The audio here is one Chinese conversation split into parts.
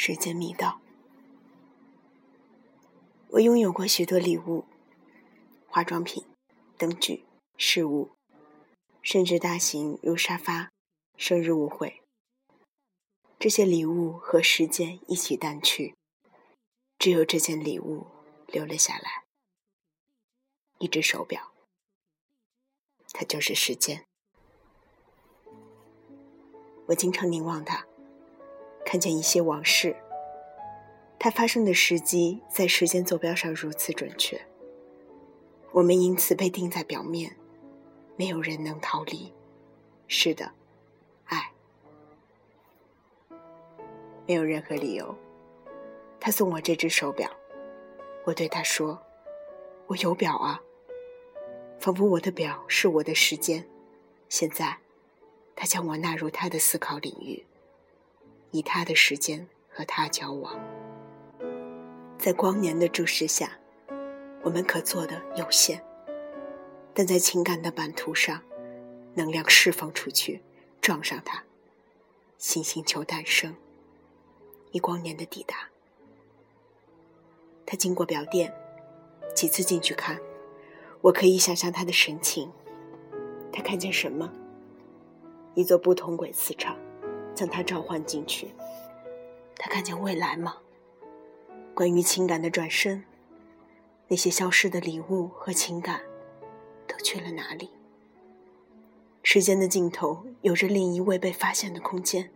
时间密道。我拥有过许多礼物，化妆品、灯具、饰物，甚至大型如沙发、生日舞会。这些礼物和时间一起淡去，只有这件礼物留了下来——一只手表。它就是时间。我经常凝望它，看见一些往事。它发生的时机在时间坐标上如此准确，我们因此被钉在表面，没有人能逃离。是的，爱，没有任何理由。他送我这只手表，我对他说：“我有表啊。”仿佛我的表是我的时间。现在。他将我纳入他的思考领域，以他的时间和他交往。在光年的注视下，我们可做的有限，但在情感的版图上，能量释放出去，撞上它，新星球诞生，一光年的抵达。他经过表店，几次进去看，我可以想象他的神情。他看见什么？一座不同轨磁场将他召唤进去。他看见未来吗？关于情感的转身，那些消失的礼物和情感，都去了哪里？时间的尽头有着另一未被发现的空间。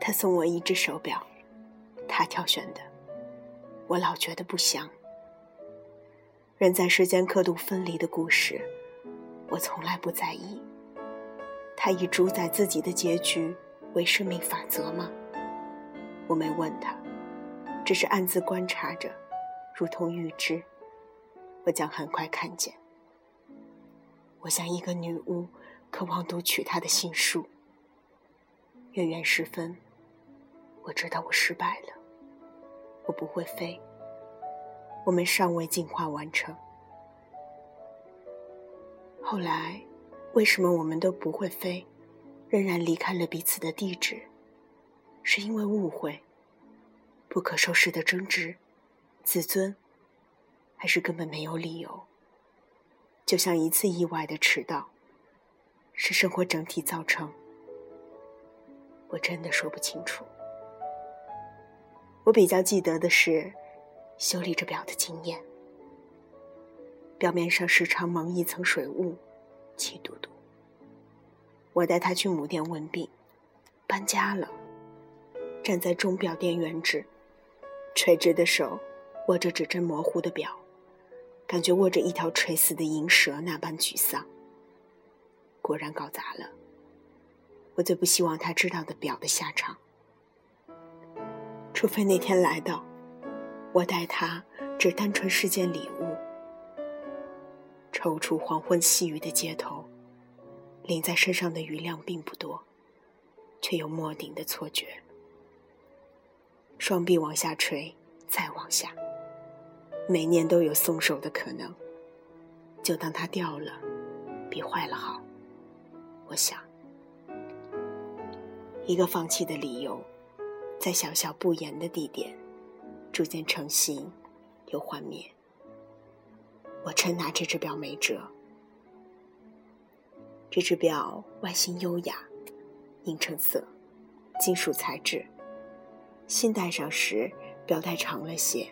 他送我一只手表，他挑选的，我老觉得不香。人在时间刻度分离的故事，我从来不在意。他以主宰自己的结局为生命法则吗？我没问他，只是暗自观察着，如同预知，我将很快看见。我像一个女巫，渴望读取他的心术。月圆时分，我知道我失败了，我不会飞。我们尚未进化完成。后来。为什么我们都不会飞，仍然离开了彼此的地址？是因为误会、不可收拾的争执、自尊，还是根本没有理由？就像一次意外的迟到，是生活整体造成？我真的说不清楚。我比较记得的是修理着表的经验，表面上时常蒙一层水雾。气嘟嘟。我带他去母店问病，搬家了。站在钟表店原址，垂直的手握着指针模糊的表，感觉握着一条垂死的银蛇那般沮丧。果然搞砸了。我最不希望他知道的表的下场，除非那天来到，我带他只单纯是件礼物。踌躇黄昏细雨的街头，淋在身上的雨量并不多，却有莫顶的错觉。双臂往下垂，再往下，每年都有松手的可能。就当它掉了，比坏了好。我想，一个放弃的理由，在小小不言的地点，逐渐成型，又幻灭。我真拿这只表没辙。这只表外形优雅，银橙色，金属材质。新戴上时，表带长了些，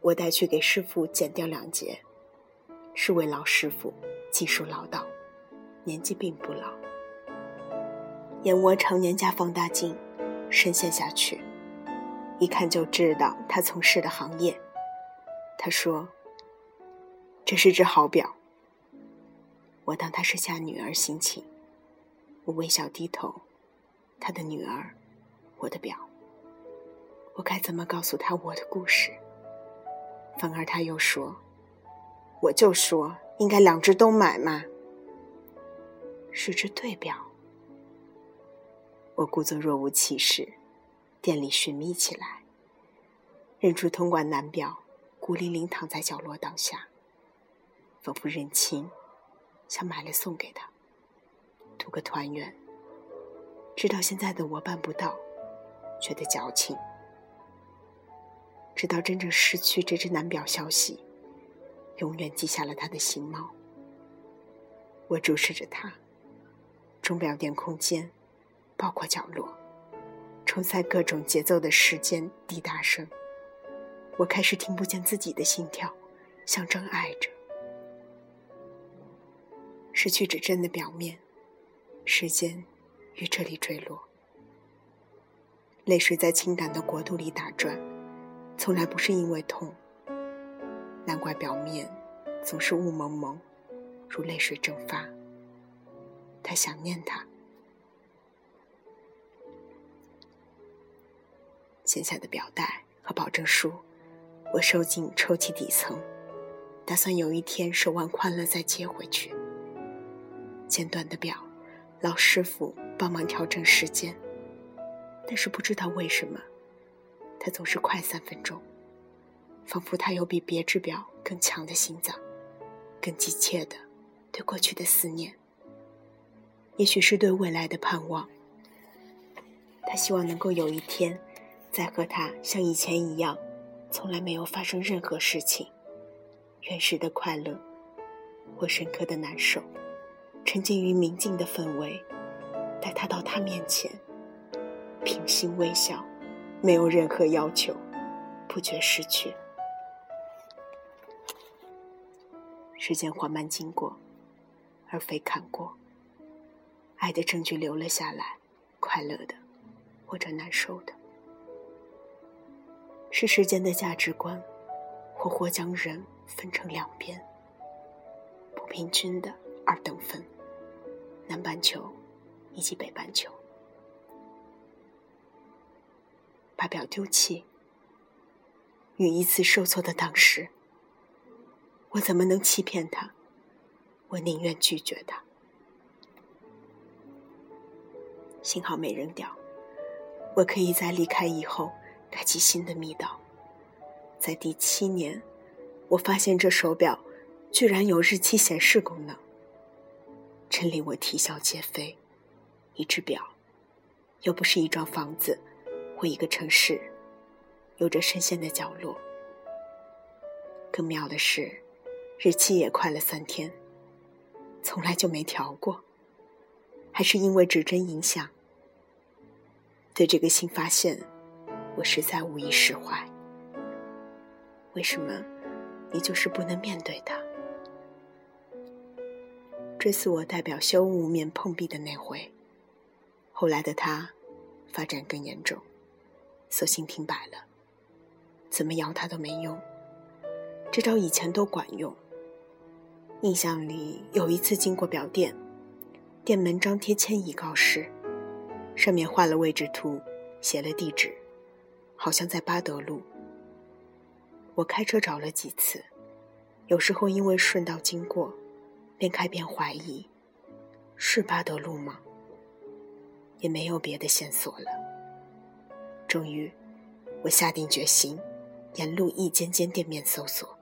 我带去给师傅剪掉两截。是位老师傅，技术老道，年纪并不老。眼窝常年加放大镜，深陷下去，一看就知道他从事的行业。他说。这是只好表。我当她是下女儿心情，我微笑低头。她的女儿，我的表。我该怎么告诉她我的故事？反而他又说：“我就说应该两只都买嘛。”是只对表。我故作若无其事，店里寻觅起来，认出通管男表，孤零零躺在角落当下。仿佛认亲，想买了送给他，图个团圆。知道现在的我办不到，觉得矫情。直到真正失去这只男表消息，永远记下了他的形貌。我注视着他，钟表店空间，包括角落，充塞各种节奏的时间滴答声。我开始听不见自己的心跳，像真爱着。失去指针的表面，时间于这里坠落。泪水在情感的国度里打转，从来不是因为痛。难怪表面总是雾蒙蒙，如泪水蒸发。他想念他。闲下的表带和保证书，我收进抽屉底层，打算有一天手腕宽了再接回去。简短的表，老师傅帮忙调整时间，但是不知道为什么，他总是快三分钟，仿佛他有比别致表更强的心脏，更急切的对过去的思念，也许是对未来的盼望。他希望能够有一天，再和他像以前一样，从来没有发生任何事情，原始的快乐，或深刻的难受。沉浸于明净的氛围，带他到他面前，平心微笑，没有任何要求，不觉失去。时间缓慢经过，而非看过。爱的证据留了下来，快乐的，或者难受的，是时间的价值观，活活将人分成两边，不平均的二等分。南半球，以及北半球，把表丢弃，与一次受挫的当时，我怎么能欺骗他？我宁愿拒绝他。幸好没扔掉，我可以在离开以后开启新的密道。在第七年，我发现这手表居然有日期显示功能。真令我啼笑皆非。一只表，又不是一幢房子，或一个城市，有着深陷的角落。更妙的是，日期也快了三天，从来就没调过，还是因为指针影响。对这个新发现，我实在无以释怀。为什么你就是不能面对它？这次我代表修无面碰壁的那回，后来的他发展更严重，索性停摆了。怎么摇他都没用，这招以前都管用。印象里有一次经过表店，店门张贴迁移告示，上面画了位置图，写了地址，好像在巴德路。我开车找了几次，有时候因为顺道经过。便开便怀疑，是巴德路吗？也没有别的线索了。终于，我下定决心，沿路一间间店面搜索，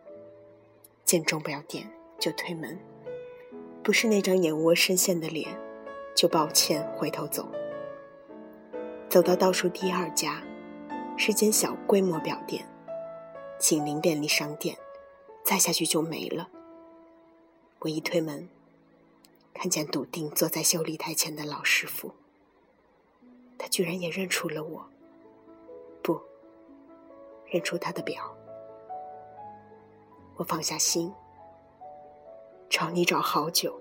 见钟表店就推门，不是那张眼窝深陷的脸，就抱歉回头走。走到倒数第二家，是间小规模表店，紧邻便利商店，再下去就没了。我一推门，看见笃定坐在修理台前的老师傅。他居然也认出了我，不，认出他的表。我放下心，找你找好久。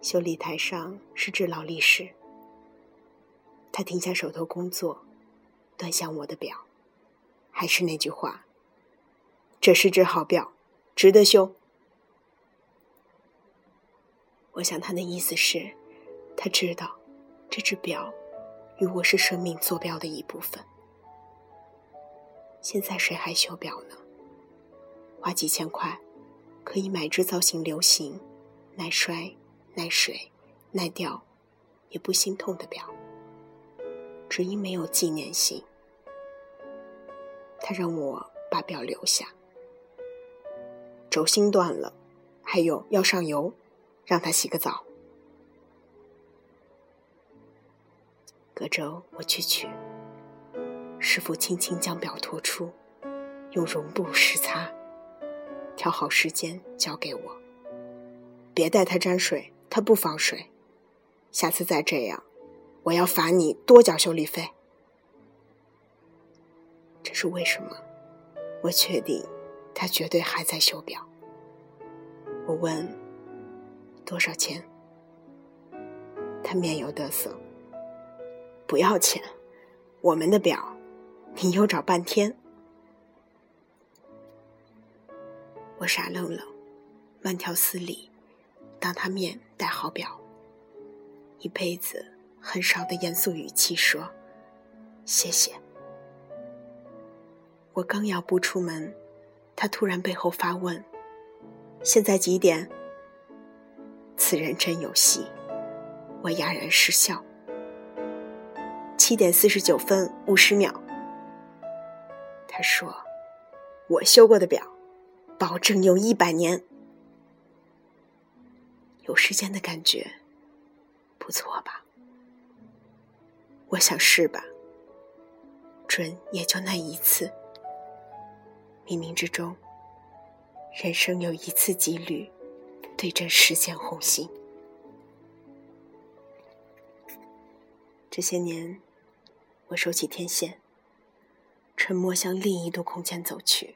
修理台上是只劳力士。他停下手头工作，端详我的表，还是那句话：这是只好表，值得修。我想他的意思是，他知道这只表与我是生命坐标的一部分。现在谁还修表呢？花几千块可以买只造型流行、耐摔、耐水、耐掉，也不心痛的表，只因没有纪念性。他让我把表留下，轴心断了，还有要上油。让他洗个澡。隔周我去取，师傅轻轻将表拖出，用绒布湿擦，调好时间交给我。别带他沾水，他不防水。下次再这样，我要罚你多缴修理费。这是为什么？我确定，他绝对还在修表。我问多少钱，他面有得色。不要钱，我们的表，你又找半天。我傻愣愣，慢条斯理，当他面戴好表。一辈子很少的严肃语气说：“谢谢。”我刚要步出门，他突然背后发问：“现在几点？”此人真有戏，我哑然失笑。七点四十九分五十秒。他说：“我修过的表，保证用一百年。”有时间的感觉。不错吧？我想是吧。准也就那一次。冥冥之中，人生有一次几率对阵时间红星。这些年，我收起天线，沉默向另一度空间走去。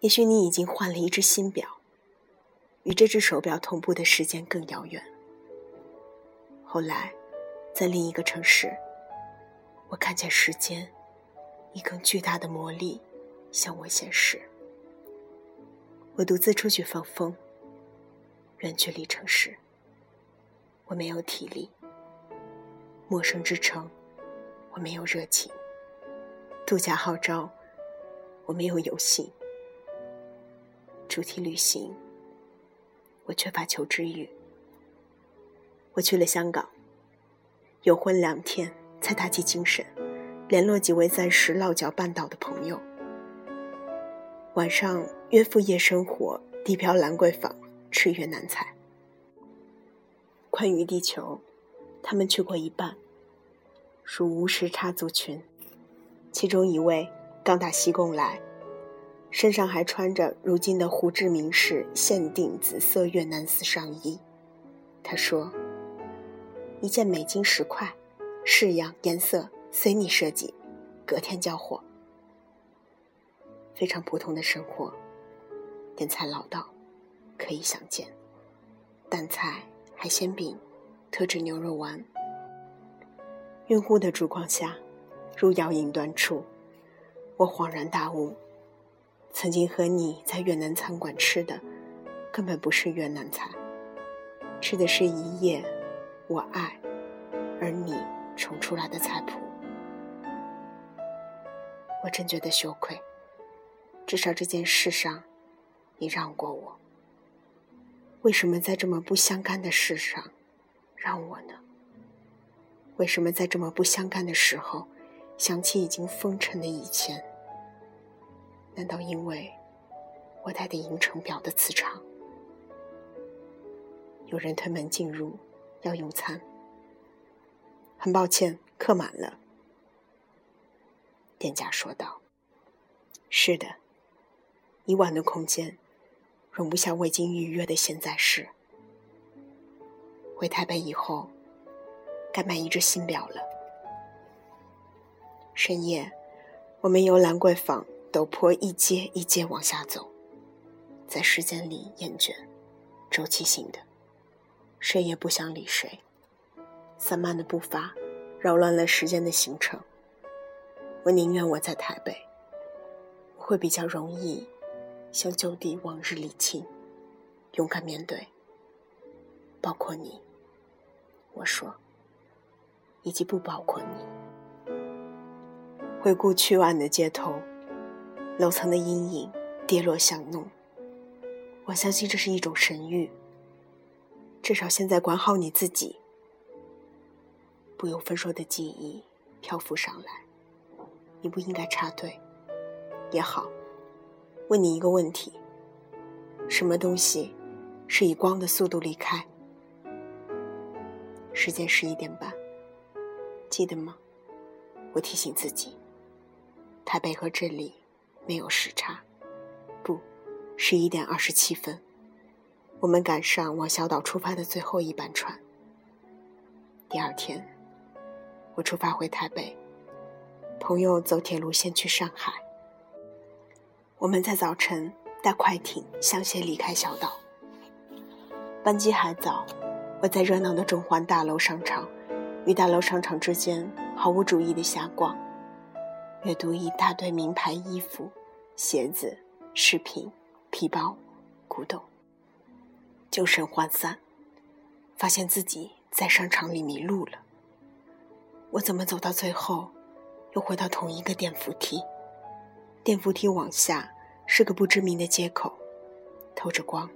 也许你已经换了一只新表，与这只手表同步的时间更遥远。后来，在另一个城市，我看见时间以更巨大的魔力向我显示。我独自出去放风，远距离城市，我没有体力；陌生之城，我没有热情；度假号召，我没有游戏；主题旅行，我缺乏求知欲。我去了香港，游婚两天才打起精神，联络几位暂时落脚半岛的朋友。晚上约赴夜生活，地漂兰桂坊吃越南菜。宽于地球，他们去过一半，属无时差族群。其中一位刚打西贡来，身上还穿着如今的胡志明市限定紫色越南丝上衣。他说。一件美金十块，式样颜色随你设计，隔天交货。非常普通的生活，点菜老道，可以想见。淡菜、海鲜饼、特制牛肉丸。晕乎的烛光下，如摇影端出，我恍然大悟：曾经和你在越南餐馆吃的，根本不是越南菜，吃的是一夜。我爱，而你重出来的菜谱，我真觉得羞愧。至少这件事上，你让过我。为什么在这么不相干的事上，让我呢？为什么在这么不相干的时候，想起已经封尘的以前？难道因为我带的银城表的磁场？有人推门进入。要用餐，很抱歉，客满了。店家说道：“是的，以往的空间容不下未经预约的现在时。回台北以后，该买一只新表了。”深夜，我们由兰桂坊陡坡一阶一阶往下走，在时间里厌倦，周期性的。谁也不想理谁，散漫的步伐扰乱了时间的行程。我宁愿我在台北，会比较容易向旧地往日里清，勇敢面对，包括你。我说，以及不包括你。回顾去晚的街头，楼层的阴影跌落巷弄，我相信这是一种神谕。至少现在管好你自己，不由分说的记忆漂浮上来，你不应该插队，也好。问你一个问题：什么东西是以光的速度离开？时间十一点半，记得吗？我提醒自己，台北和这里没有时差，不，十一点二十七分，我们赶上往小岛出发的最后一班船。第二天，我出发回台北，朋友走铁路线去上海。我们在早晨带快艇向西离开小岛。班机还早，我在热闹的中环大楼商场与大楼商场之间毫无主意的瞎逛，阅读一大堆名牌衣服、鞋子、饰品、皮包、古董。精神涣散，发现自己在商场里迷路了。我怎么走到最后，又回到同一个电扶梯？电扶梯往下是个不知名的街口，透着光。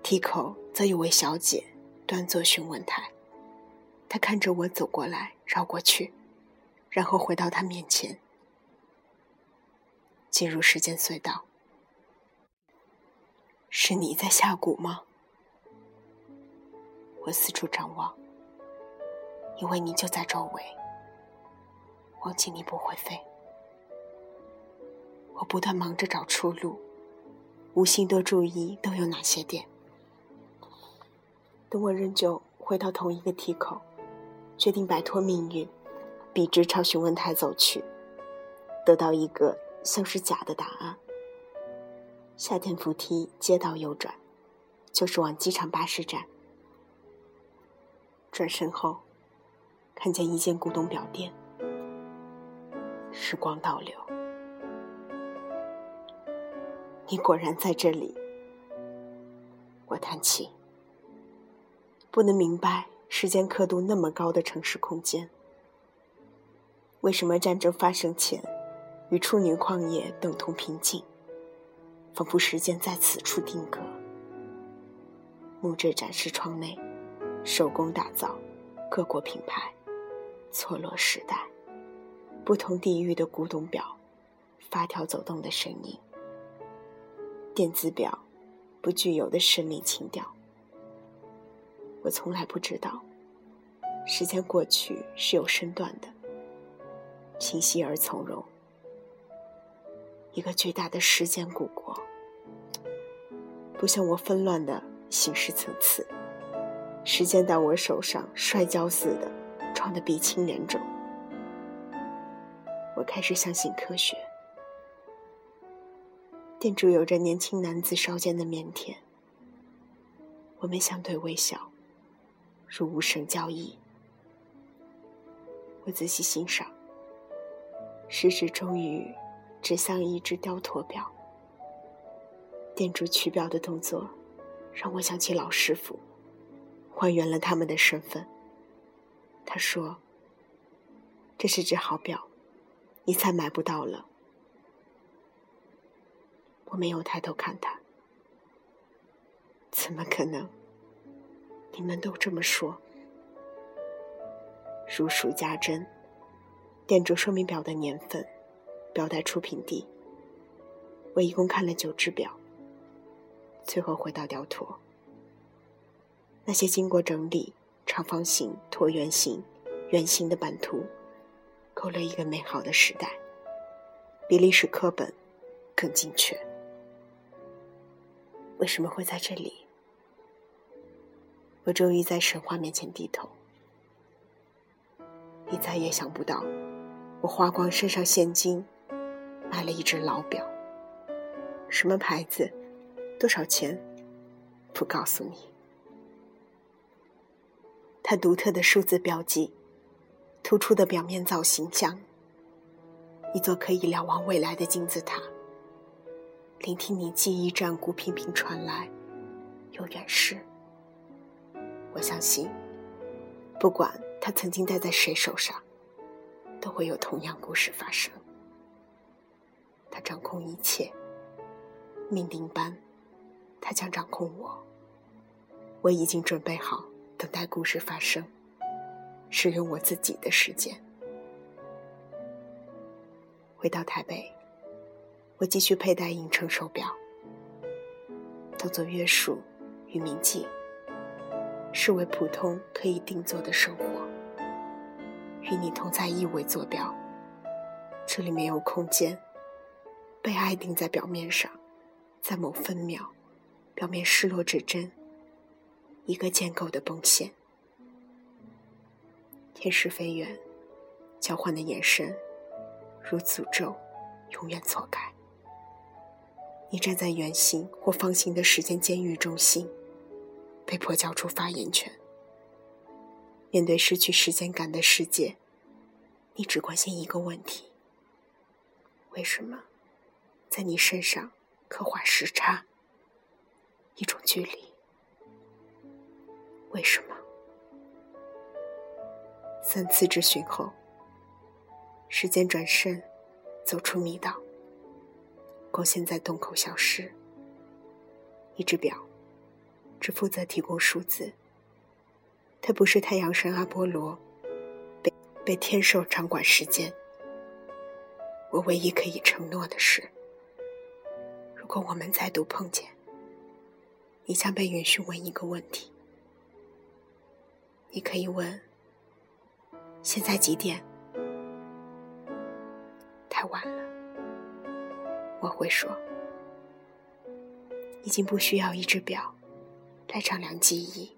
梯口则有位小姐端坐询问台，她看着我走过来，绕过去，然后回到她面前，进入时间隧道。是你在下蛊吗？我四处张望，以为你就在周围，忘记你不会飞。我不断忙着找出路，无心多注意都有哪些点。等我仍旧回到同一个梯口，决定摆脱命运，笔直朝询问台走去，得到一个像是假的答案。夏天扶梯，街道右转，就是往机场巴士站。转身后，看见一间古董表店。时光倒流。你果然在这里，我叹气。不能明白时间刻度那么高的城市空间，为什么战争发生前，与处女旷野等同平静，仿佛时间在此处定格。木质展示窗内，手工打造，各国品牌，错落时代，不同地域的古董表，发条走动的声音。电子表不具有的生命情调，我从来不知道，时间过去是有身段的，清晰而从容。一个巨大的时间古国，不像我纷乱的形式层次，时间到我手上摔跤似的撞得鼻青脸肿。我开始相信科学。店主有着年轻男子稍见的腼腆，我们相对微笑，如无声交易。我仔细欣赏，食指终于指向一只雕驼表。店主取表的动作，让我想起老师傅，还原了他们的身份。他说：“这是只好表，你再买不到了。”我没有抬头看他，怎么可能？你们都这么说。如数家珍，店主说明表的年份，表带出品地。我一共看了九只表，最后回到雕驼。那些经过整理、长方形、椭圆形、圆形的版图，勾勒一个美好的时代，比历史课本更精确。为什么会在这里？我终于在神话面前低头。你再也想不到，我花光身上现金，买了一只老表。什么牌子？多少钱？不告诉你。它独特的数字标记，突出的表面造型，像一座可以瞭望未来的金字塔。聆听你记忆战鼓频频传来，又远逝。我相信，不管他曾经戴在谁手上，都会有同样故事发生。他掌控一切，命定般，他将掌控我。我已经准备好等待故事发生，使用我自己的时间。回到台北。我继续佩戴影城手表，当做约束与铭记，视为普通可以定做的生活。与你同在一维坐标，这里没有空间，被爱定在表面上，在某分秒，表面失落指针，一个建构的崩陷。天使飞远，交换的眼神，如诅咒，永远错开。你站在圆形或方形的时间监狱中心，被迫交出发言权。面对失去时间感的世界，你只关心一个问题：为什么在你身上刻画时差？一种距离？为什么？三次质询后，时间转身，走出密道。光线在洞口消失。一只表，只负责提供数字。它不是太阳神阿波罗，被被天授掌管时间。我唯一可以承诺的是，如果我们再度碰见，你将被允许问一个问题。你可以问：现在几点？太晚了。我会说，已经不需要一只表来丈量记忆。